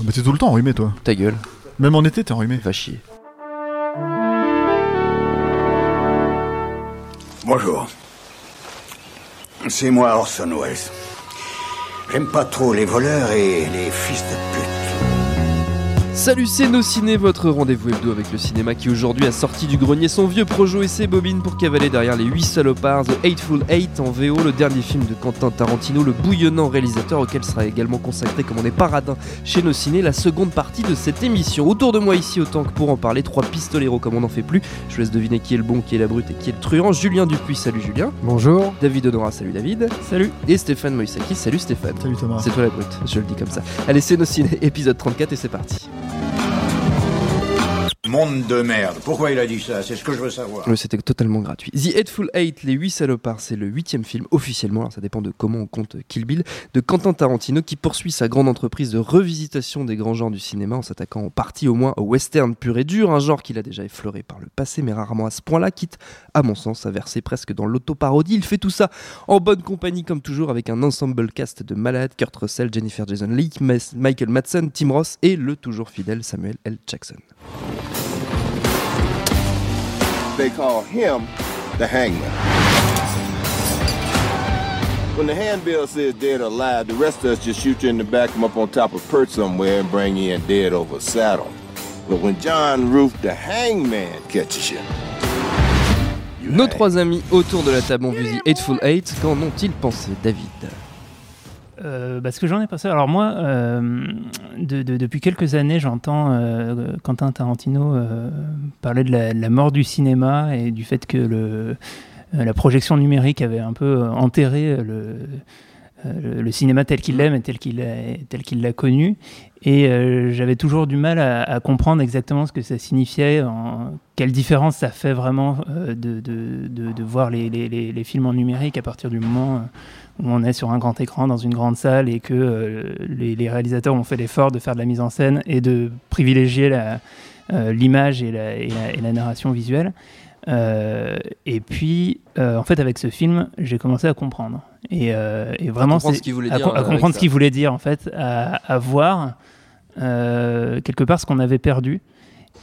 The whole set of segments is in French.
Ah, Mais t'es tout le temps enrhumé, toi. Ta gueule, Même en été, t'es enrhumé. va chier. Bonjour. C'est moi Orson Welles. J'aime pas trop les voleurs et les fils de pute. Salut, c'est Nos Ciné, votre rendez-vous hebdo avec le cinéma qui aujourd'hui a sorti du grenier son vieux projo et ses bobines pour cavaler derrière les 8 salopards, The Hateful Eight en VO, le dernier film de Quentin Tarantino, le bouillonnant réalisateur auquel sera également consacré comme on est paradin chez Nos Ciné, la seconde partie de cette émission. Autour de moi ici, autant que pour en parler, trois pistoleros comme on n'en fait plus. Je vous laisse deviner qui est le bon, qui est la brute et qui est le truand. Julien Dupuis, salut Julien. Bonjour. David Honora, salut David. Salut. Et Stéphane Moïsaki, salut Stéphane. Salut Thomas. C'est toi la brute, je le dis comme ça. Allez, c'est Nos Ciné, épisode 34 et c'est parti. Monde de merde. Pourquoi il a dit ça? C'est ce que je veux savoir. C'était totalement gratuit. The Hateful Eight, les 8 salopards, c'est le huitième film officiellement, alors ça dépend de comment on compte Kill Bill, de Quentin Tarantino qui poursuit sa grande entreprise de revisitation des grands genres du cinéma en s'attaquant en partie au moins au western pur et dur, un genre qu'il a déjà effleuré par le passé mais rarement à ce point-là, quitte à mon sens à verser presque dans l'autoparodie. Il fait tout ça en bonne compagnie comme toujours avec un ensemble cast de malades, Kurt Russell, Jennifer Jason Leigh, Michael Madsen, Tim Ross et le toujours fidèle Samuel L. Jackson. They call him the hangman. When the handbill says dead or alive, the rest of us just shoot you in the back, come up on top of perch somewhere, and bring you in dead over a saddle. But when John Roof, the hangman, catches you, you Nos hang. trois amis autour de la table ont vu The Hateful Eight. Qu'en ont-ils pensé, David? Euh, bah, ce que j'en ai pensé, alors moi, euh, de- de- depuis quelques années, j'entends euh, Quentin Tarantino euh, parler de la, mort du cinéma et du fait que euh, la projection numérique avait un peu enterré le, cinéma tel qu'il l'aime et tel qu'il l'a- connu. Et j'avais toujours du mal à, comprendre exactement ce que ça signifiait, quelle différence ça fait vraiment de, voir les, films en numérique à partir du moment où on est sur un grand écran dans une grande salle et que euh, les, les réalisateurs ont fait l'effort de faire de la mise en scène et de privilégier euh, l'image et la, et la- et la narration visuelle. Euh, et puis, en fait, avec ce film, j'ai commencé à comprendre. Et, et vraiment, comprendre c'est- ce qu'il voulait à, dire, comprendre ce qu'il voulait dire, en fait, à, à voir quelque part ce qu'on avait perdu.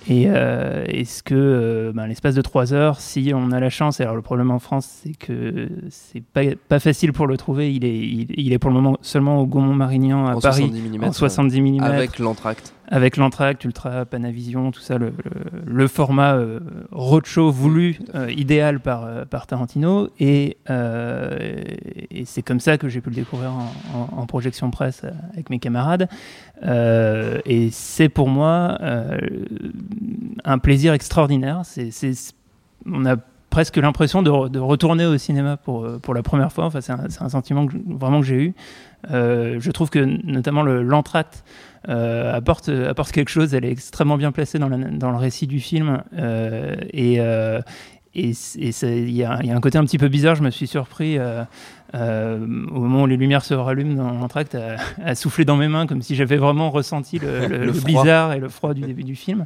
Et euh, est-ce que, euh, ben, l'espace de trois heures, si on a la chance, alors le problème en France, c'est que c'est pas, pas facile pour le trouver. Il est, il, il est pour le moment seulement au Gaumont-Marignan à En Paris 70 mm, en 70 mm Avec l'entracte. Avec l'entracte, Ultra, Panavision, tout ça, le, format euh, roadshow voulu, euh, idéal par, euh, Tarantino. Et, euh, et c'est comme ça que j'ai pu le découvrir en, projection presse avec mes camarades. Et c'est pour moi un plaisir extraordinaire. On a presque l'impression de, re- de retourner au cinéma pour, pour la première fois. Enfin, c'est un, sentiment vraiment que j'ai eu. Je trouve que notamment le, l'entracte euh, apporte, apporte quelque chose. Elle est extrêmement bien placée dans, la- dans le récit du film. Euh, et euh, et il y, y a un côté un petit peu bizarre. Je me suis surpris euh, euh, au moment où les lumières se rallument dans l'entracte à, à souffler dans mes mains comme si j'avais vraiment ressenti le, le- Le le froid. blizzard et le froid du début du film.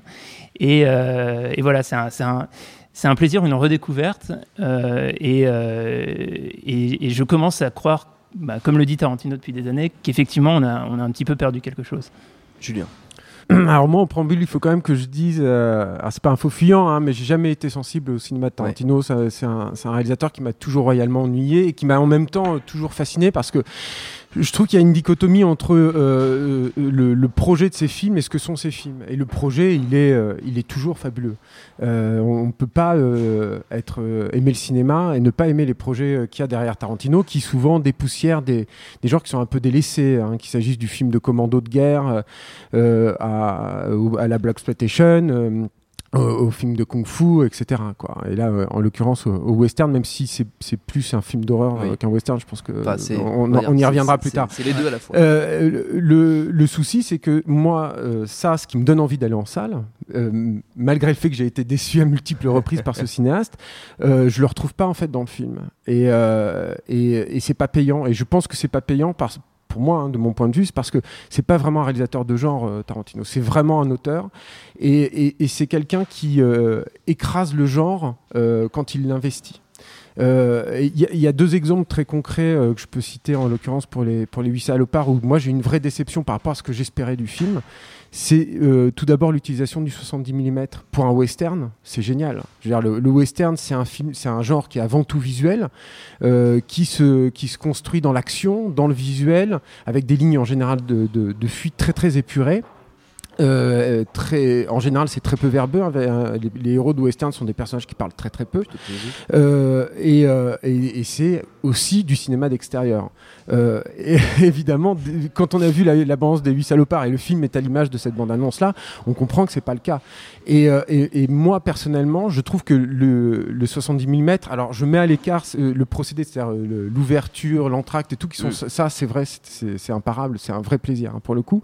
Et, euh, et voilà, c'est un, c'est un- c'est un plaisir, une redécouverte. et, et, et je commence à croire, bah, comme le dit Tarantino depuis des années, qu'effectivement, on a, on a un petit peu perdu quelque chose. Julien. Alors moi, en préambule, il faut quand même que je dise, euh, alors c'est pas un faux fuyant, hein, mais j'ai jamais été sensible au cinéma de Tarantino. C'est un, un réalisateur qui m'a toujours royalement ennuyé et qui m'a en même temps euh, toujours fasciné parce que je trouve qu'il y a une dichotomie entre euh, euh, le, le projet de ses films et ce que sont ses films. Et le projet, il est, euh, il est toujours fabuleux. Euh, on ne peut pas euh, être euh, aimer le cinéma et ne pas aimer les projets qu'il y a derrière Tarantino, qui souvent dépoussièrent des, des genres qui sont un peu délaissés, hein, qu'il s'agisse du film de commando de guerre à, à la Black Exploitation. Euh, au, film de kung-fu, etc. Quoi. Et là, euh, en l'occurrence, au, au western, même si c'est plus un film d'horreur Oui. euh, qu'un western, je pense que Enfin, on, y reviendra plus tard. C'est les deux à la fois. Euh, le, le souci, c'est que moi, ça, ce qui me donne envie d'aller en salle, malgré le fait que j'ai été déçu à multiples reprises par ce cinéaste, je le retrouve pas en fait dans le film. Et, et, et c'est pas payant. Et je pense que c'est pas payant parce pour moi, hein, de mon point de vue, c'est parce que c'est pas vraiment un réalisateur de genre, euh, Tarantino. C'est vraiment un auteur. Et, c'est quelqu'un qui euh, écrase le genre euh, quand il l'investit. Euh, Il il y a deux exemples très concrets euh, que je peux citer en l'occurrence pour les, pour les 8 salopards où moi j'ai une vraie déception par rapport à ce que j'espérais du film. C'est euh, tout d'abord l'utilisation du 70 mm pour un western, c'est génial. Le, western, c'est un film, c'est un genre qui est avant tout visuel, euh, qui se qui se construit dans l'action, dans le visuel, avec des lignes en général de, de, de fuite très très épurées. Euh, très, en général, c'est très peu verbeux. hein. Euh, Les, les héros de western sont des personnages qui parlent très très peu. Euh, et euh, et, et c'est aussi du cinéma d'extérieur. Euh, et évidemment, quand on a vu la, la bande des huit salopards et le film est à l'image de cette bande-annonce-là, on comprend que c'est pas le cas. Et, euh, moi personnellement, je trouve que le, le 70 mm, alors je mets à l'écart euh, le procédé, c'est-à-dire euh, l'ouverture, l'entracte et tout, qui sont Mm. ça, c'est vrai, c'est- imparable, c'est un vrai plaisir hein, pour le coup.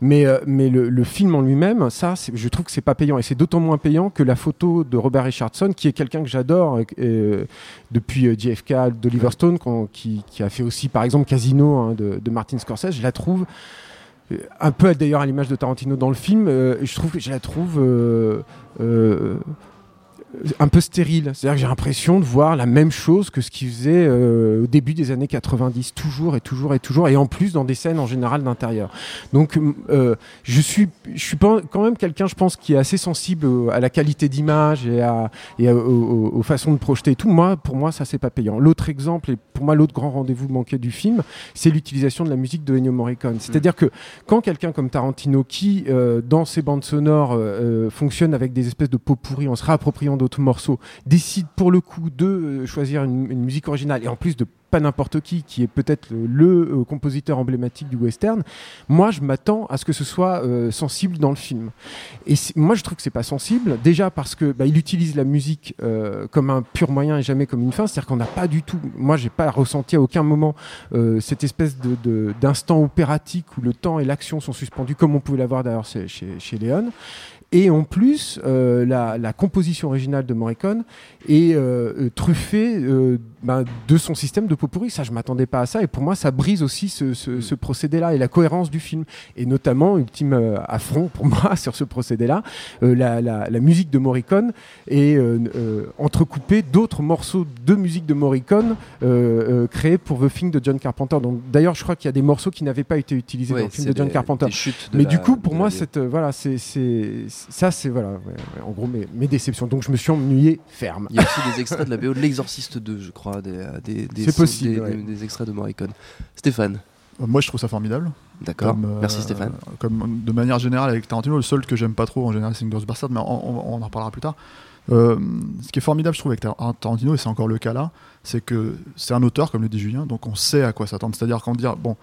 Mais euh, mais le, le film en lui-même, ça, je trouve que c'est pas payant. Et c'est d'autant moins payant que la photo de Robert Richardson, qui est quelqu'un que j'adore euh, euh, depuis euh, JFK d'Oliver Stone, qui, qui a fait aussi par exemple Casino hein, de, de Martin Scorsese, je la trouve un peu d'ailleurs à l'image de Tarantino dans le film, euh, je trouve que je la trouve un peu stérile. C'est-à-dire que j'ai l'impression de voir la même chose que ce qu'il faisait euh, au début des années 90, toujours et toujours et toujours, et en plus dans des scènes en général d'intérieur. Donc euh, je suis, je suis quand même quelqu'un, je pense, qui est assez sensible à la qualité d'image et, à, et à- aux, façons de projeter et tout. Moi, pour moi, ça c'est pas payant. L'autre exemple, et pour moi l'autre grand rendez-vous manqué du film, c'est l'utilisation de la musique de Ennio Morricone. C'est-à-dire que quand quelqu'un comme Tarantino, qui euh, dans ses bandes sonores euh, fonctionne avec des espèces de pots pourris en se réappropriant d'autres morceaux, décide pour le coup de euh, choisir une, musique originale et en plus de pas n'importe qui, qui est peut-être le, euh, compositeur emblématique du western, moi je m'attends à ce que ce soit euh, sensible dans le film. Et moi je trouve que c'est pas sensible, déjà parce que bah, il utilise la musique comme un pur moyen et jamais comme une fin, c'est-à-dire qu'on n'a pas du tout, moi j'ai pas ressenti à aucun moment cette espèce d'instant opératique où le temps et l'action sont suspendus, comme on pouvait l'avoir d'ailleurs chez, chez, chez Léon. Et en plus, euh, la, la composition originale de Morricone est euh, euh, truffée euh, ben, de son système de pot pourri. Ça, je m'attendais pas à ça. Et pour moi, ça brise aussi ce, ce- ce procédé-là et la cohérence du film. Et notamment, ultime affront pour moi sur ce procédé-là, la, la- la musique de Morricone est entrecoupée d'autres morceaux de musique de Morricone créés pour The Thing de John Carpenter. Donc, d'ailleurs, je crois qu'il y a des morceaux qui n'avaient pas été utilisés Ouais, dans le film de John Carpenter. de Mais du coup, pour moi, cette, voilà, c'est, ça, c'est voilà, ouais, ouais, en gros mes, mes déceptions. Donc, je me suis ennuyé ferme. Il y a aussi des extraits de la BO de l'Exorciste 2, je crois, des, euh, des, des possible, des, ouais. des- des extraits de Morricone. Stéphane, Euh, Moi, je trouve ça formidable. d'accord. Comme, euh, Merci Stéphane. Comme de manière générale avec Tarantino, le seul que j'aime pas trop en général, c'est Inglourious Bastard, mais on, on- on en reparlera plus tard. Euh, ce qui est formidable, je trouve, avec Tar- Tarantino, et c'est encore le cas là, c'est que c'est un auteur, comme le dit Julien, donc on sait à quoi s'attendre. C'est-à-dire qu'on dire, bon, euh,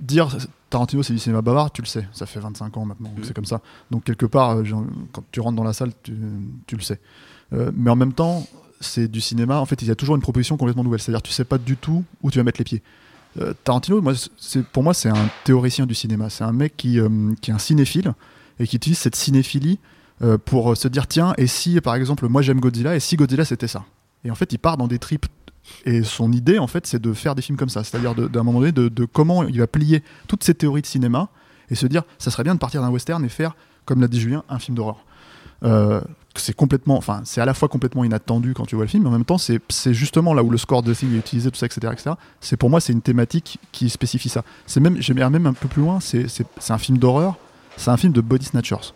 dire Tarantino c'est du cinéma bavard, tu le sais, ça fait 25 ans maintenant, Mhm. c'est comme ça. Donc quelque part, euh, quand tu rentres dans la salle, tu, tu le sais. Euh, mais en même temps, c'est du cinéma, en fait, il y a toujours une proposition complètement nouvelle, c'est-à-dire tu sais pas du tout où tu vas mettre les pieds. Euh, Tarantino, moi, pour moi, c'est un théoricien du cinéma. C'est un mec qui, euh, qui est un cinéphile et qui utilise cette cinéphilie pour se dire tiens, et si, par exemple, moi j'aime Godzilla, et si Godzilla c'était ça? Et en fait, il part dans des tripes. Et son idée, en fait, c'est de faire des films comme ça. C'est-à-dire, d'un moment donné, de, comment il va plier toutes ces théories de cinéma et se dire ça serait bien de partir d'un western et faire, comme l'a dit Julien, un film d'horreur. Euh, c'est complètement, enfin, c'est à la fois complètement inattendu quand tu vois le film, mais en même temps, c'est justement là où le score de Thing est utilisé, tout ça, etc.. C'est pour moi, c'est une thématique qui spécifie ça. C'est même, j'aimerais même un peu plus loin, c'est un film d'horreur, c'est un film de body snatchers.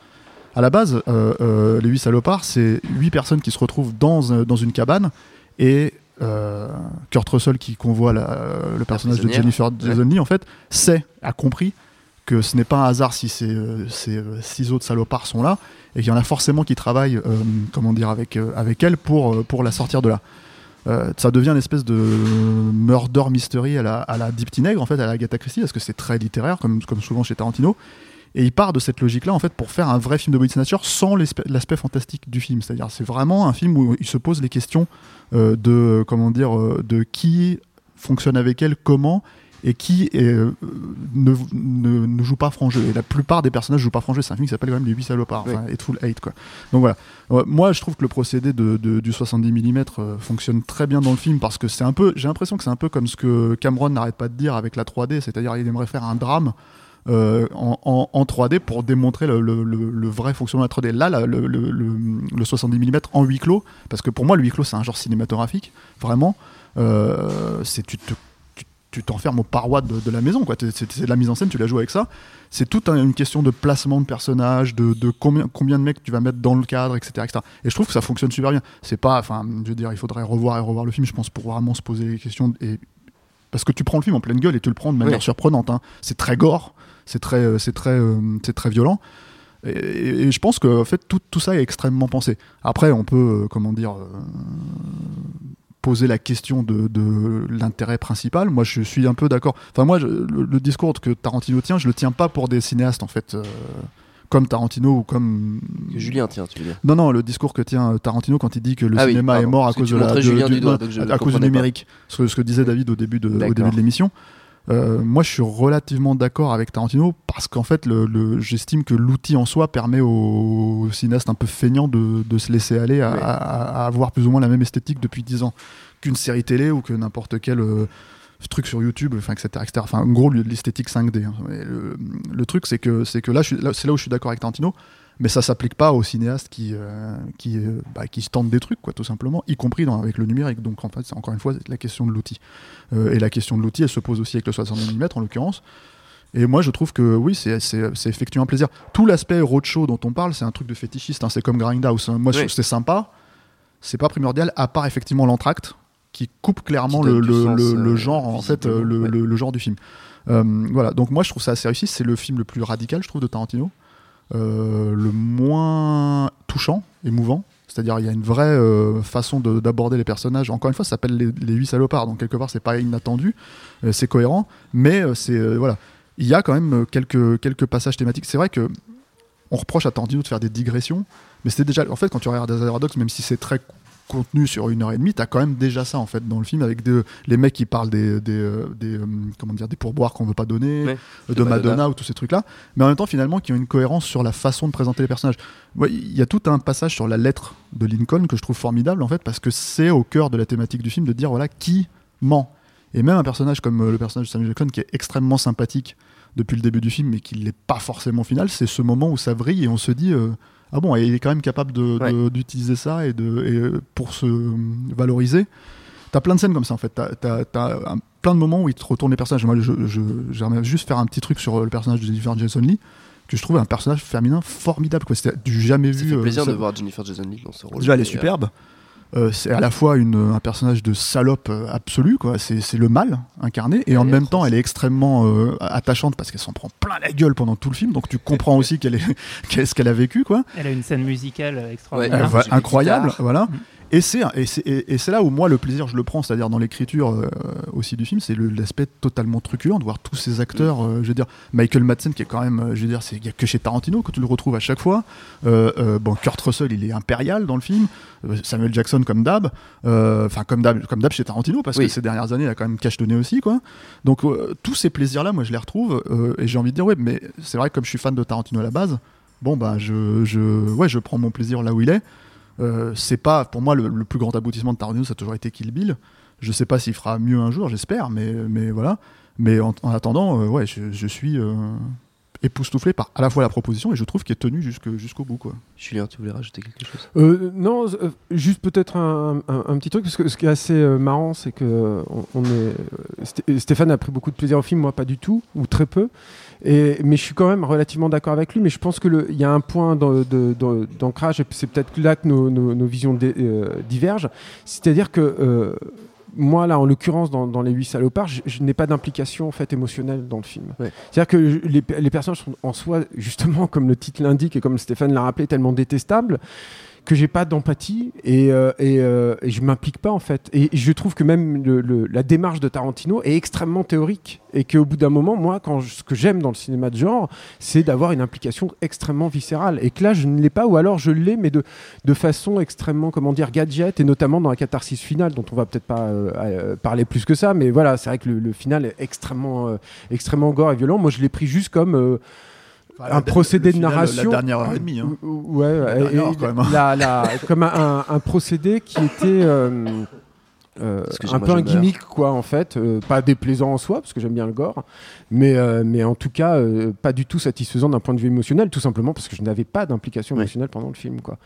À la base, euh, euh, les huit salopards, c'est huit personnes qui se retrouvent dans, un- dans une cabane et euh, Kurt Russell qui convoie la- le personnage de. Jennifer Jason Lee en fait sait, a compris que ce n'est pas un hasard si ces, euh, ces, euh, six autres salopards sont là et qu'il y en a forcément qui travaillent, euh, comment dire, avec, avec elle pour, pour la sortir de là. Euh, ça devient une espèce de murder mystery à la, à la Deep Nègre, en fait, à la Agatha Christie, parce que c'est très littéraire, comme, comme souvent chez Tarantino. Et il part de cette logique-là, en fait, pour faire un vrai film de body snatcher sans l'aspect fantastique du film. C'est-à-dire, c'est vraiment un film où il se pose les questions euh, de, comment dire, euh, de qui fonctionne avec elle, comment, et qui euh, ne, ne, ne joue pas franc jeu. Et la plupart des personnages jouent pas franc jeu. C'est un film qui s'appelle quand même Les 8 salopards, enfin, Hateful Eight, quoi. Donc voilà. Moi, je trouve que le procédé de, de- du 70 mm euh, fonctionne très bien dans le film parce que c'est un peu, j'ai l'impression que c'est un peu comme ce que Cameron n'arrête pas de dire avec la 3D, c'est-à-dire il aimerait faire un drame euh, en, en- en 3D pour démontrer le, le- le- le vrai fonctionnement de la 3D. Là, la- le, le- le- le 70 mm en huis clos, parce que pour moi, le huis clos, c'est un genre cinématographique, vraiment. Euh, c'est tu te tu- tu t'enfermes aux parois de, de la maison, quoi. C'est de la mise en scène, tu la joues avec ça. C'est toute un- une question de placement de personnages, de, de combien, combien de mecs tu vas mettre dans le cadre, etc., etc. Et je trouve que ça fonctionne super bien. C'est pas, enfin, je veux dire, il faudrait revoir et revoir le film, je pense, pour vraiment se poser les questions. Et parce que tu prends le film en pleine gueule et tu le prends de manière surprenante. hein. C'est très gore, c'est très, euh, c'est très, euh, c'est très violent. Et, et- et je pense que en fait tout, tout ça est extrêmement pensé. Après, on peut, euh, comment dire, euh, poser la question de, de l'intérêt principal. Moi, je suis un peu d'accord. Enfin, moi, je- le, le discours que Tarantino tient, je le tiens pas pour des cinéastes en fait, euh, comme Tarantino ou comme Que Julien, tiens, tu veux dire? non, non, le discours que tient Tarantino quand il dit que le Ah oui, cinéma est mort à cause de la, de- du- doigt, à cause du numérique. Ce, que- ce que disait David au début de, au D'accord. début de l'émission. Euh, moi, je suis relativement d'accord avec Tarantino parce qu'en fait, le, le- j'estime que l'outil en soi permet aux, aux cinéastes un peu feignants de, de se laisser aller à, Ouais. à- à avoir plus ou moins la même esthétique depuis 10 ans qu'une série télé ou que n'importe quel euh, truc sur YouTube, enfin, etc., etc. Enfin, en gros, l'esthétique 5D. hein. Le, le truc, c'est que, c'est que là, je suis- là, c'est là où je suis d'accord avec Tarantino mais ça s'applique pas aux cinéastes qui euh, qui euh, bah, qui se tentent des trucs quoi tout simplement y compris dans, avec le numérique. Donc en fait c'est encore une fois la question de l'outil. Euh, et la question de l'outil elle se pose aussi avec le 60 mm en l'occurrence. Et moi je trouve que oui c'est effectivement un plaisir. Tout l'aspect roadshow dont on parle c'est un truc de fétichiste hein, c'est comme Grindhouse hein. moi Oui. c'est sympa. C'est pas primordial à part effectivement l'entracte qui coupe clairement Qui le, le, sens, le- le genre en fait ouais. le- genre du film. Voilà. Donc moi je trouve ça assez réussi. C'est le film le plus radical je trouve de Tarantino le moins touchant, émouvant. C'est-à-dire, il y a une vraie euh, façon de- d'aborder les personnages. Encore une fois, ça s'appelle les, les huit salopards, donc quelque part, c'est pas inattendu, euh, c'est cohérent, mais euh, c'est euh, voilà. Il y a quand même euh, quelques quelques passages thématiques. C'est vrai que on reproche à Tarantino de faire des digressions, mais c'était déjà. En fait, quand tu regardes des Paradox, même si c'est très contenu sur une heure et demie, t'as quand même déjà ça en fait dans le film avec des- les mecs qui parlent des, des, euh, des, euh, comment dire des pourboires qu'on veut pas donner, Ouais. de, Madonna, Madonna. ou tous ces trucs là, mais en même temps finalement qui ont une cohérence sur la façon de présenter les personnages. Ouais, Il y a tout un passage sur la lettre de Lincoln que je trouve formidable en fait parce que c'est au cœur de la thématique du film de dire voilà qui ment. Et même un personnage comme euh, le personnage de Samuel Jackson qui est extrêmement sympathique depuis le début du film mais qui l'est pas forcément au final, c'est ce moment où ça vrille et on se dit euh, ah bon, et il est quand même capable Ouais. d'utiliser ça et, de, et, euh, pour se euh, valoriser. T'as plein de scènes comme ça en fait. T'as plein de moments où il te retourne les personnages. Moi, je, j'aimerais juste faire un petit truc sur euh, le personnage de Jennifer Jason Lee, que je trouve un personnage féminin formidable. Quoi. C'était du jamais Ça vu. fait euh, plaisir ça- de voir Jennifer Jason Leigh dans ce rôle. Déjà, elle est euh, superbe. Euh, c'est à la fois une, un personnage de salope euh, absolue, quoi. C'est, c'est le mal incarné, et en même temps, elle est extrêmement euh, attachante parce qu'elle s'en prend plein la gueule pendant tout le film. Donc tu comprends aussi qu'elle est, qu'est-ce qu'elle a vécu, quoi. Elle a une scène musicale extraordinaire. incroyable, voilà. Mhm. Et c'est, et, et, là où moi le plaisir je le prends, c'est-à-dire dans l'écriture euh, aussi du film, c'est l'aspect totalement truculent de voir tous ces acteurs. euh, je veux dire, Michael Madsen qui est quand même, euh, je veux dire, c'est il y a que chez Tarantino que tu le retrouves à chaque fois. Euh, bon, Kurt Russell, il est impérial dans le film. Samuel Jackson comme d'hab, enfin comme d'hab, comme d'hab chez Tarantino parce Oui. que ces dernières années il a quand même cache donné aussi quoi. Donc tous ces plaisirs là, moi je les retrouve et j'ai envie de dire ouais, mais c'est vrai que comme je suis fan de Tarantino à la base, bon bah je, je, ouais, je prends mon plaisir là où il est. Euh, c'est pas pour moi le, plus grand aboutissement de Tarantino, ça a toujours été Kill Bill. Je sais pas s'il fera mieux un jour, j'espère, mais, voilà. Mais en, en attendant, euh, je suis euh, époustouflé par à la fois la proposition et je trouve qu'il est tenu jusque- jusqu'au bout. Quoi. Julien, tu voulais rajouter quelque chose? Euh, non, euh, juste peut-être un, un- un petit truc, parce que ce qui est assez euh, marrant, c'est que euh, on, on est, euh, Sté- Stéphane a pris beaucoup de plaisir au film, moi pas du tout, ou très peu. Et, mais je suis quand même relativement d'accord avec lui, mais je pense qu'il y a un point d'ancrage, et c'est peut-être là que nos, nos- nos visions dé- euh, divergent. C'est-à-dire que euh, moi, là, en l'occurrence, dans, dans Les Huit Salopards, je, je n'ai pas d'implication en fait, émotionnelle dans le film. Ouais. C'est-à-dire que je- les, les personnages sont en soi, justement, comme le titre l'indique et comme Stéphane l'a rappelé, tellement détestables que j'ai pas d'empathie et, euh, et, euh, et je m'implique pas en fait. Et je trouve que même le- le- la démarche de Tarantino est extrêmement théorique et qu'au bout d'un moment, moi, quand je- ce que j'aime dans le cinéma de genre, c'est d'avoir une implication extrêmement viscérale. Et que là, je ne l'ai pas, ou alors je l'ai, mais de, de façon extrêmement, comment dire, gadget, et notamment dans la catharsis finale, dont on va peut-être pas euh, euh, parler plus que ça, mais voilà, c'est vrai que le, le final est extrêmement, euh, extrêmement gore et violent. Moi, je l'ai pris juste comme un procédé de narration. La dernière heure et demie. hein. Ou- ou- Ouais, La dernière heure, quand même, hein. la- la- comme un, un- un procédé qui était. euh, euh, un peu un gimmick quoi en fait, euh, pas déplaisant en soi parce que j'aime bien le gore, mais euh, mais en tout cas euh, pas du tout satisfaisant d'un point de vue émotionnel, tout simplement parce que je n'avais pas d'implication Ouais. émotionnelle pendant le film quoi.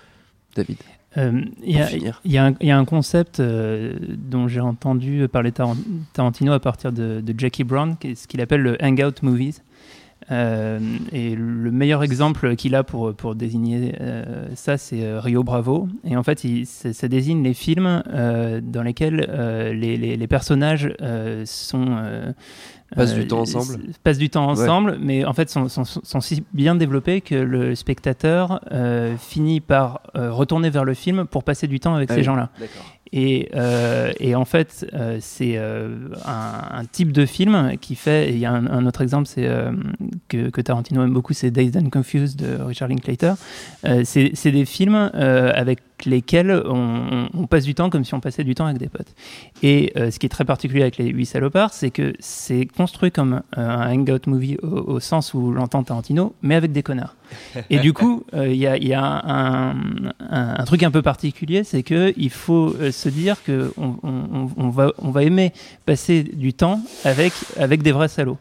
David. Euh, Il y, a- y un- il y a un concept euh, dont j'ai entendu parler Taran- Tarantino à partir de, de Jackie Brown, qui est ce qu'il appelle le hangout movies. Euh, et le meilleur exemple qu'il a pour, pour désigner euh, ça, c'est euh, Rio Bravo. Et en fait, il- ça, désigne les films euh, dans lesquels les, les- les personnages sont. Passent du temps ensemble. Passent du temps Ouais. ensemble, mais en fait sont, sont, sont si bien développés que le spectateur finit par retourner vers le film pour passer du temps avec Ah ces oui. gens-là. Et, euh, et en fait, euh, c'est euh, un, un type de film qui fait. Il y a un, un autre exemple, c'est euh, que, que Tarantino aime beaucoup, c'est Dazed and Confused de Richard Linklater. Euh, c'est c'est des films euh, avec lesquels on, on- on passe du temps comme si on passait du temps avec des potes. Et euh, ce qui est très particulier avec les huit salopards, c'est que c'est construit comme euh, un hangout movie au, au sens où l'entend Tarantino, mais avec des connards. Et du coup, euh, il y a, il y a un, un- un truc un peu particulier, c'est que il faut euh, se dire que on, on- on va, on va aimer passer du temps avec, avec des vrais salauds.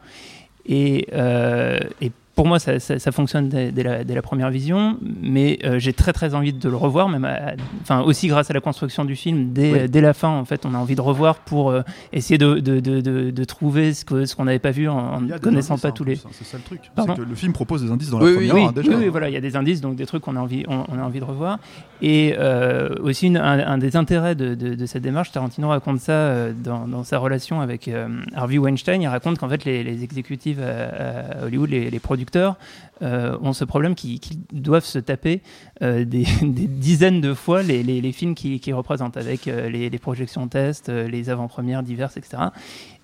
Et, euh, et pour moi, ça, ça- ça fonctionne dès, dès la, dès la première vision, mais euh, j'ai très très envie de le revoir, même à- enfin aussi grâce à la construction du film. Dès, Oui. dès la fin, en fait, on a envie de revoir pour euh, essayer de, de, de, de- de trouver ce qu'on n'avait pas vu en, ne connaissant indices, pas hein, tous en les. hein, C'est ça le truc. Que le film propose des indices dans Oui, la oui, première Oui, déjà. oui, oui, voilà, il y a des indices, donc des trucs qu'on a envie, on, on a envie de revoir. Et euh, aussi, une- un, un des intérêts de, de- de cette démarche, Tarantino raconte ça euh, dans, dans sa relation avec euh, Harvey Weinstein. Il raconte qu'en fait, les, les exécutifs à, à Hollywood, les, les producteurs, euh, ont ce problème qu'ils doivent se taper euh, des, dizaines de fois les, films qu'ils qu'ils représentent, avec euh, les, projections tests, euh, les avant-premières diverses, etc.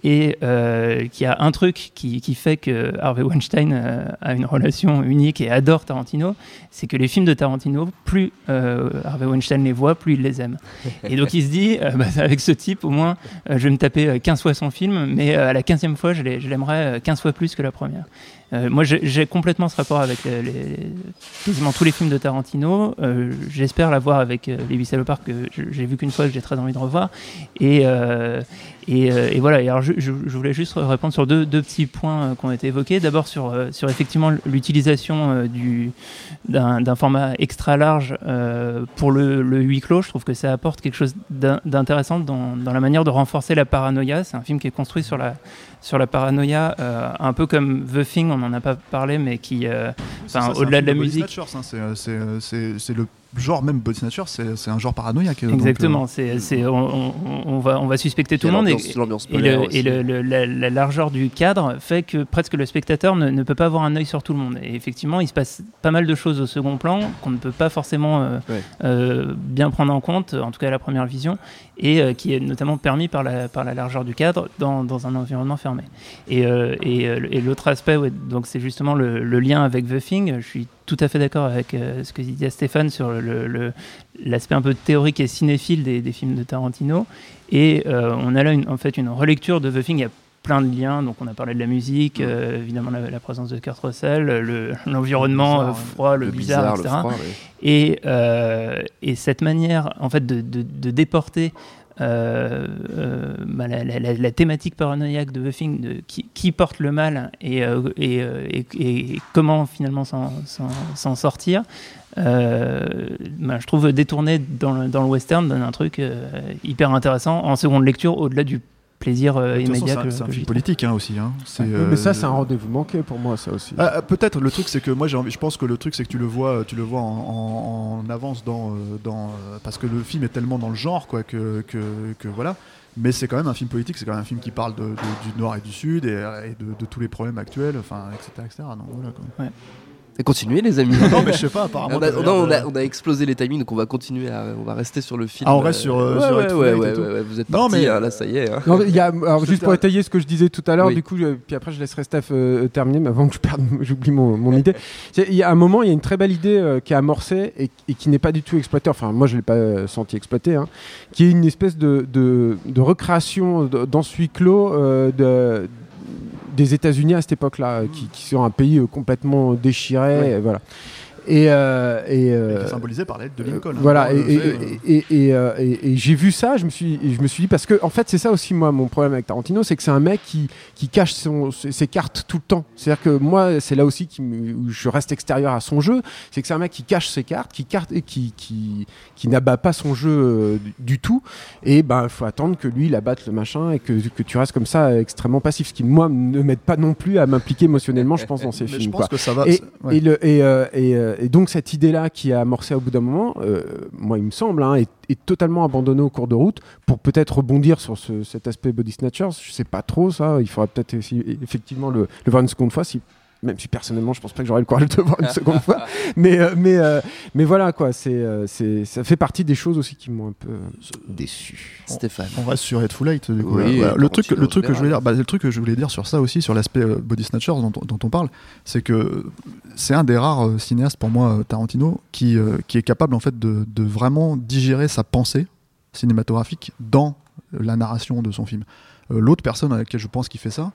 Et euh, qu'il y a un truc qui, qui fait que Harvey Weinstein euh, a une relation unique et adore Tarantino, c'est que les films de Tarantino, plus euh, Harvey Weinstein les voit, plus il les aime. Et donc il se dit, euh, bah, avec ce type, au moins, je vais me taper euh, 15 fois son film, mais à la 15e fois, je l'ai- je l'aimerais euh, 15 fois plus que la première. Moi, j'ai complètement ce rapport avec quasiment tous les films de Tarantino. J'espère l'avoir avec Les Huit Salopards, que j'ai vu qu'une fois, que j'ai très envie de revoir. Et, et, euh, et voilà. Et alors, je, je- je voulais juste répondre sur deux, deux petits points euh, qui ont été évoqués. D'abord sur, euh, sur effectivement l'utilisation du d'un format extra large pour le, le huis clos. Je trouve que ça apporte quelque chose d'in- d'intéressant dans, dans la manière de renforcer la paranoïa. C'est un film qui est construit sur la sur la paranoïa, euh, un peu comme The Thing, on n'en a pas parlé, mais qui euh, au-delà de la musique. hein, c'est le genre même body snatcher, c'est un genre paranoïaque. donc, exactement. euh, c'est c'est on, on- on va on va suspecter tout le a monde. et- Et, polaire le- et le- le- la, la largeur du cadre fait que presque le spectateur ne, ne peut pas avoir un œil sur tout le monde. Et effectivement, il se passe pas mal de choses au second plan qu'on ne peut pas forcément euh, Ouais. euh, bien prendre en compte, en tout cas à la première vision, et euh, qui est notamment permis par la, par la largeur du cadre dans, dans un environnement fermé. Et, euh, et, euh, et l'autre aspect, ouais, donc c'est justement le, le lien avec The Thing. Je suis tout à fait d'accord avec euh, ce que disait Stéphane sur l'aspect un peu théorique et cinéphile des, des films de Tarantino. Et euh, on a là une, en fait une relecture de The Thing. Il y a plein de liens. Donc on a parlé de la musique, euh, évidemment la, la présence de Kurt Russell, le- l'environnement froid, le, bizarre, etc. froid, ouais. Et, et cette manière, en fait, de, de- de déporter euh, euh, bah, la, thématique paranoïaque de The qui, porte le mal et, euh, comment finalement s'en- sortir, bah, je trouve détourné dans le, dans le western donne un truc hyper intéressant en seconde lecture, au-delà du plaisir euh, immédiat c'est un- que, c'est un que film politique hein, aussi. hein. Oui, euh, mais ça, c'est un rendez-vous manqué pour moi, ça aussi. Ah, ah, peut-être le truc c'est que moi j'ai envie, je pense que le truc c'est que tu le vois tu le vois en, en- en avance dans, euh, dans euh, parce que le film est tellement dans le genre quoi que, que, que voilà mais c'est quand même un film politique c'est quand même un film qui parle de, de- du nord et du sud et, et de, de tous les problèmes actuels enfin etc etc donc, voilà, quoi. Et Continuez les amis. non mais je sais pas apparemment On a, non, on, a, on a explosé les timings, donc on va continuer à, on va rester sur le film. Ah, on reste sur, euh, ouais, sur ouais, Hateful ouais, Eight et ouais, tout. ouais, ouais, vous êtes Non, partis, mais- hein, là, ça y est. hein. Non, y a, alors, juste pour étayer ce que je disais tout à l'heure, Oui. du coup, euh, puis après je laisserai Steph euh, terminer, mais avant que je perde, j'oublie mon, mon idée. Il y a un moment, il y a une très belle idée euh, qui est amorcée et, et qui n'est pas du tout exploitée. Enfin, moi, je l'ai pas euh, senti exploitée, hein, qui est une espèce de, de, de recréation dans ce huis clos euh, de, des États-Unis à cette époque-là, qui, qui sont un pays euh, complètement déchiré, Ouais. voilà. Et, euh, et, euh, Qui est symbolisé par l'aide de Lincoln. hein. voilà, et, le et, sait, et- et, et- et j'ai vu ça, je me suis, je me suis dit parce que en fait c'est ça aussi moi mon problème avec Tarantino, c'est que c'est un mec qui, qui cache son, ses, ses cartes tout le temps. C'est-à-dire que moi c'est là aussi qui où je reste extérieur à son jeu, c'est que c'est un mec qui cache ses cartes, qui carte qui qui, qui n'abat pas son jeu euh, du, tout. Et ben il faut attendre que lui il abatte le machin et que, que tu restes comme ça extrêmement passif, ce qui moi ne m'aide pas non plus à m'impliquer émotionnellement, je pense dans ces Mais films. je quoi. pense que ça va. Et, ouais. et, le, et, euh, et, euh, et donc cette idée-là qui a amorcé au bout d'un moment, euh, moi il me semble, hein, est, est totalement abandonnée au cours de route pour peut-être rebondir sur ce- cet aspect body snatchers. Je sais pas trop ça. Il faudrait peut-être effectivement le, le voir une seconde fois. Si, même si personnellement je pense pas que j'aurais le courage de le voir une seconde fois. Mais, euh, mais, euh, mais voilà quoi, c'est, euh, c'est, ça fait partie des choses aussi qui m'ont un peu déçu. Stéphane. On reste sur Hateful Eight. Du coup, Oui, là. Voilà. le truc, le truc que je voulais dire, bah, le truc que je voulais dire sur ça aussi, sur l'aspect euh, body snatchers dont, on- dont on parle, c'est que c'est un des rares euh, cinéastes pour moi, Tarantino, qui, euh, qui est capable en fait de, de vraiment digérer sa pensée cinématographique dans la narration de son film. Euh, L'autre personne à laquelle je pense qu'il fait ça,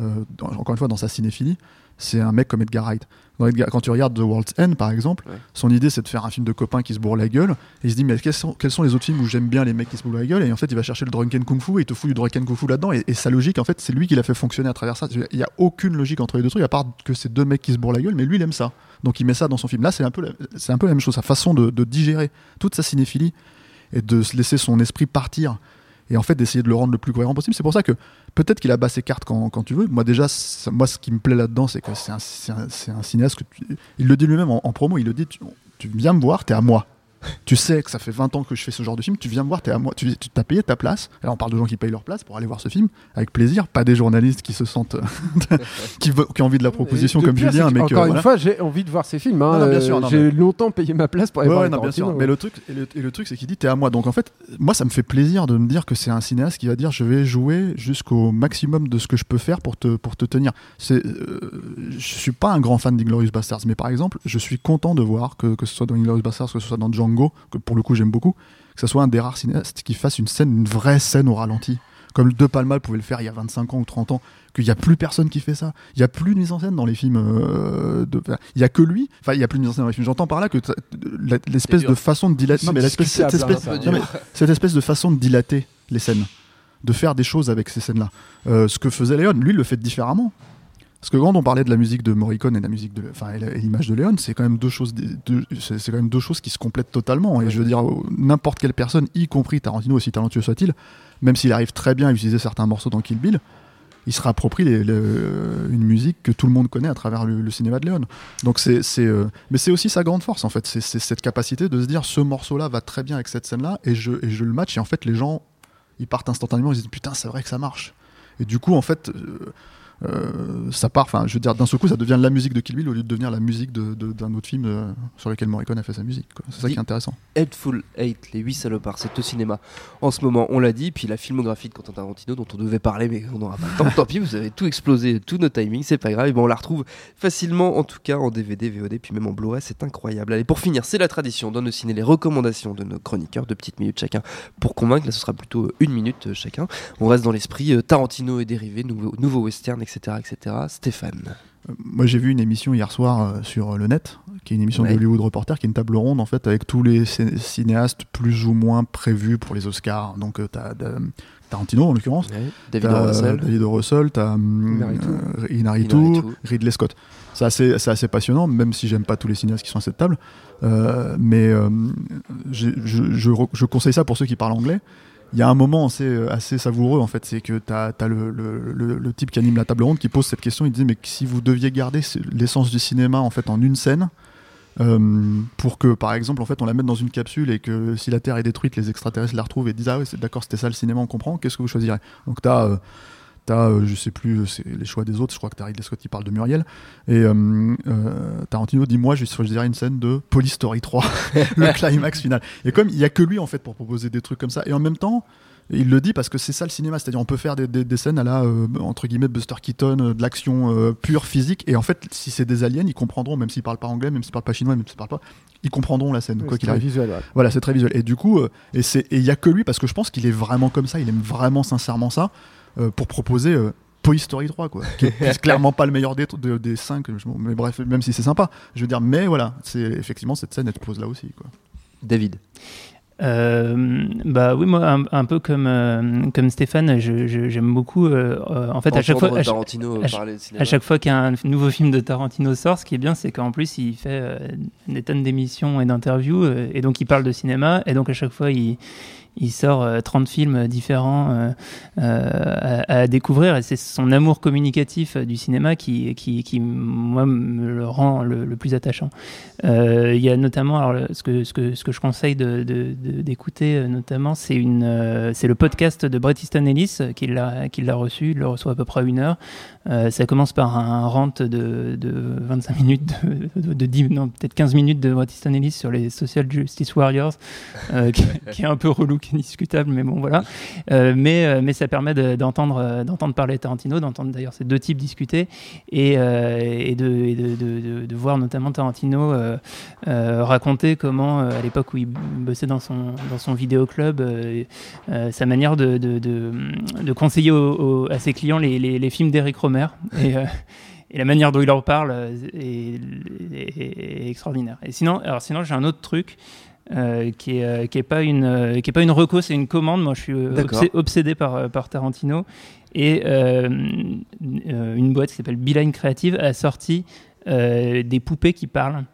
euh, dans- encore une fois dans sa cinéphilie, c'est un mec comme Edgar Wright. Dans Edgar- quand tu regardes The World's End par exemple, Ouais. son idée c'est de faire un film de copains qui se bourrent la gueule, et il se dit mais quels sont, quels sont les autres films où j'aime bien les mecs qui se bourrent la gueule, et en fait il va chercher le drunken kung fu et il te fout du drunken kung fu là-dedans, et, et sa logique en fait c'est lui qui l'a fait fonctionner à travers ça. Il n'y a aucune logique entre les deux trucs à part que c'est deux mecs qui se bourrent la gueule, mais lui il aime ça. Donc il met ça dans son film. Là c'est un peu la, c'est un peu la même chose, sa façon de, de digérer toute sa cinéphilie et de se laisser son esprit partir et en fait d'essayer de le rendre le plus cohérent possible. C'est pour ça que peut-être qu'il a ses cartes quand, quand tu veux. Moi déjà, moi ce qui me plaît là-dedans, c'est que c'est un, un- un cinéaste il le dit lui-même en, en promo, il le dit, tu, tu viens me voir, t'es à moi. Tu sais que ça fait 20 ans que je fais ce genre de film, tu viens me voir, t'es à moi, tu t'as payé ta place. Là, on parle de gens qui payent leur place pour aller voir ce film avec plaisir, pas des journalistes qui se sentent, qui, ont envie de la proposition comme pire, Julien, que, encore voilà. une fois, j'ai envie de voir ces films. hein. Euh, j'ai longtemps payé ma place pour aller Ouais, voir ouais, les non, bien sûr. Tarantino, Mais le truc, et le, et le truc, c'est qu'il dit t'es à moi. Donc en fait, moi, ça me fait plaisir de me dire que c'est un cinéaste qui va dire je vais jouer jusqu'au maximum de ce que je peux faire pour te pour te tenir. C'est, euh, je suis pas un grand fan d'Inglorious Bastards, mais par exemple, je suis content de voir que que ce soit dans Inglorious Bastards, que ce soit dans Django, que pour le coup j'aime beaucoup, que ce soit un des rares cinéastes qui fasse une scène, une vraie scène au ralenti. Comme De Palma pouvait le faire il y a 25 ans ou 30 ans, qu'il n'y a plus personne qui fait ça. Il n'y a plus de mise en scène dans les films. euh, de... Il n'y a que lui. Enfin, il n'y a plus de mise en scène dans les films. J'entends par là que l'espèce de façon de dilater. Non, mais cette, espèce, ça. non, mais cette espèce de façon de dilater les scènes, de faire des choses avec ces scènes-là. Euh, ce que faisait Léon, lui, il le fait différemment. Parce que quand on parlait de la musique de Morricone et de la musique de, enfin, et la- et l'image de Léon, c'est quand même deux choses, di- deux- c'est c'est quand même deux choses qui se complètent totalement. Et je veux dire, euh, n'importe quelle personne, y compris Tarantino, aussi talentueux soit-il, même s'il arrive très bien à utiliser certains morceaux dans Kill Bill, il se réapproprie les- le- une musique que tout le monde connaît à travers le, le cinéma de Léon. Donc c'est, c'est, euh, mais c'est aussi sa grande force en fait, c'est, c'est cette capacité de se dire ce morceau-là va très bien avec cette scène-là et je, et je le match et en fait les gens ils partent instantanément, ils se disent putain c'est vrai que ça marche. Et du coup en fait euh, euh, ça part, enfin je veux dire d'un seul coup ça devient la musique de Kill Bill au lieu de devenir la musique de- de- d'un autre film euh, sur lequel Morricone a fait sa musique. C'est ça qui est intéressant. Headful 8, Les 8 salopards, c'est au cinéma en ce moment, on l'a dit. Puis la filmographie de Quentin Tarantino dont on devait parler, mais on n'aura pas le temps. Tant pis, vous avez tout explosé, tous nos timings, c'est pas grave. Et ben, on la retrouve facilement, en tout cas en DVD, VOD, puis même en Blu-ray, c'est incroyable. Allez, pour finir, c'est la tradition dans nos ciné, les recommandations de nos chroniqueurs, deux petites minutes chacun pour convaincre. Là, ce sera plutôt une minute euh, chacun. On reste dans l'esprit Tarantino et dérivé, nouveau, nouveau western, etc., etc. Stéphane. Euh, Moi, j'ai vu une émission hier soir euh, sur le net, qui est une émission Ouais. de Hollywood Reporter, qui est une table ronde en fait avec tous les cin- cinéastes plus ou moins prévus pour les Oscars. Donc, euh, t'as Tarantino en l'occurrence, David t'as, Russell. euh, David O. Russell, t'as hum, euh. Ridley Scott. C'est assez, passionnant, même si j'aime pas tous les cinéastes qui sont à cette table. Euh, mais euh, je conseille ça pour ceux qui parlent anglais. Il y a un moment assez, assez savoureux en fait, c'est que tu as, le, type qui anime la table ronde qui pose cette question. Il dit mais si vous deviez garder ce- l'essence du cinéma en fait en une scène, euh, pour que par exemple en fait on la mette dans une capsule et que si la Terre est détruite, les extraterrestres la retrouvent et disent ah ouais d'accord c'était ça le cinéma on comprend. Qu'est-ce que vous choisirez? Donc euh, T'as, euh, je sais plus, c'est les choix des autres. Je crois que t'as Ridley Scott qui parle de Muriel. Et euh, euh, Tarantino dit Moi, je choisirais une scène de Police Story 3, le climax final. Et comme il y a que lui, en fait, pour proposer des trucs comme ça. Et en même temps, il le dit parce que c'est ça le cinéma. C'est-à-dire, on peut faire des, des- des scènes à la, euh, entre guillemets, Buster Keaton, euh, de l'action euh, pure physique. Et en fait, si c'est des aliens, ils comprendront, même s'ils parlent pas anglais, même s'ils parlent pas chinois, même s'ils parlent pas, ils comprendront la scène, quoi C'est qu'il très arrive. visuel, ouais. Voilà, c'est très visuel. Et du coup, euh, et c'est et il y a que lui parce que je pense qu'il est vraiment comme ça. Il aime vraiment sincèrement ça euh, pour proposer euh, Toy Story 3, quoi. Qui est clairement pas le meilleur des, de- des 5, mais bref, même si c'est sympa. Je veux dire, mais voilà, c'est effectivement cette scène, elle te pose là aussi, quoi. David. Euh, bah oui, moi, un, un peu comme, euh, comme Stéphane, je- je- j'aime beaucoup. euh, euh, en fait, à chaque fois, à à chaque-. À fois qu'un nouveau film de Tarantino sort, ce qui est bien, c'est qu'en plus, il fait euh, des tonnes d'émissions et d'interviews, euh, et donc il parle de cinéma, et donc à chaque fois, il, il sort euh, 30 films différents euh, euh, à, découvrir, et c'est son amour communicatif euh, du cinéma qui, qui, qui, moi, me le rend le, plus attachant. Euh, Il y a notamment, alors, ce, que, ce, que, ce que je conseille d'écouter, de, de, euh, notamment, c'est euh, le podcast de Bret Easton Ellis, euh, qui l'a reçu, il le reçoit à peu près une heure. Euh, ça commence par un rant de, de 25 minutes, de, de, de 10, non, peut-être 15 minutes de Bret Easton Ellis sur les Social Justice Warriors, euh, qui est un peu relou, qui est discutable, mais bon, voilà. Euh, mais, euh, mais ça permet de- d'entendre euh, d'entendre parler Tarantino, d'entendre d'ailleurs ces deux types discuter et, de, de, de, de- de voir notamment Tarantino raconter comment, à l'époque où il bossait dans son, dans son vidéoclub, sa manière de, de, de, de conseiller à ses clients les, films d'Eric Romer. Et, la manière dont il leur parle est, est- est extraordinaire. Et sinon, alors sinon j'ai un autre truc. Euh, qui est euh, qui est pas une euh, qui est pas une reco c'est une commande. Moi je suis obsé- obsédé par euh, par Tarantino. Et une boîte qui s'appelle Beeline Creative a sorti des poupées qui parlent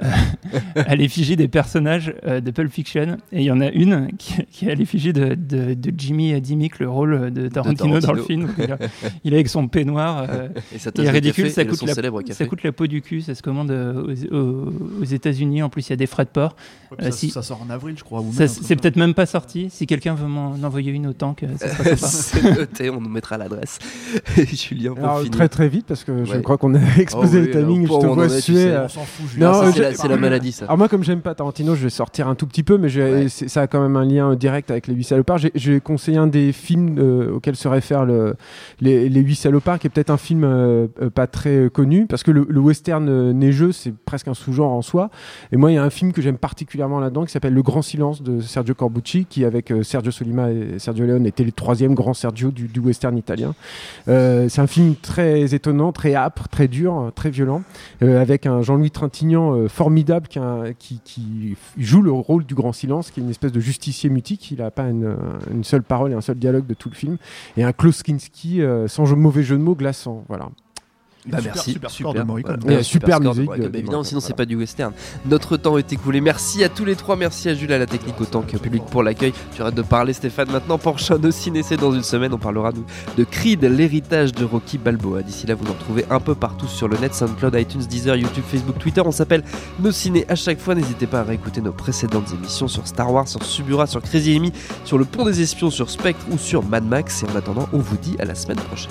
à l'effigie des personnages euh, de Pulp Fiction. Et il y en a une qui, qui est à l'effigie de, de, de Jimmy Dimmick, le rôle de Tarantino, dans le Tarantino. film. Il, a- il est avec son peignoir. euh, Et sa il est de ridicule, café ça coûte, la, célèbre ça café. coûte la peau du cul, ça se commande euh, aux, aux- aux États-Unis. En plus, il y a des frais de port. ça, Euh, si- ça sort en avril, je crois. ou même Ça, un truc C'est peut-être même pas sorti. Si quelqu'un veut m'en envoyer une autant que ça. C'est noté, on nous mettra l'adresse. Julien, pour Alors, finir. très très vite parce que je Ouais. crois qu'on a exposé Oh oui, le timing. Je te vois suer. euh, On s'en fout, Julien. La, la maladie, ça. Alors moi, comme j'aime pas Tarantino, je vais sortir un tout petit peu, mais Ouais. ça a quand même un lien direct avec les huit salopards. J'ai- Je vais conseiller un des films euh, auxquels se réfèrent le, les, les huit salopards, qui est peut-être un film euh, euh, pas très euh, connu, parce que le, le western neigeux, c'est presque un sous-genre en soi. Et moi, il y a un film que j'aime particulièrement là-dedans, qui s'appelle Le Grand Silence de Sergio Corbucci, qui avec Sergio Solima et Sergio Leone était le troisième grand Sergio du, du western italien. Euh, c'est un film très étonnant, très âpre, très dur, très violent, euh, avec un Jean-Louis Trintignant euh, formidable qui, qui, qui joue le rôle du grand silence, qui est une espèce de justicier mutique. Il n'a pas une, une seule parole et un seul dialogue de tout le film. Et un Klaus Kinski, euh, sans mauvais jeu de mots, glaçant. Voilà. Bah, Super- merci, super super, de Morricone. Voilà. Et super score de musique Morricone. de- de évidemment, sinon c'est pas du western. Notre temps est écoulé. Merci à tous les trois. Merci à Jules à la technique autant qu'au public pour l'accueil. Tu arrêtes de parler, Stéphane. Maintenant, prochain de Ciné, c'est dans une semaine. On parlera nous, de Creed, l'héritage de Rocky Balboa. D'ici là, vous nous retrouvez un peu partout sur le net, SoundCloud, iTunes, Deezer, YouTube, Facebook, Twitter. On s'appelle Nos Ciné à chaque fois. N'hésitez pas à réécouter nos précédentes émissions sur Star Wars, sur Subura, sur Crazy Amy, sur Le Pont des Espions, sur Spectre ou sur Mad Max. Et en attendant, on vous dit à la semaine prochaine.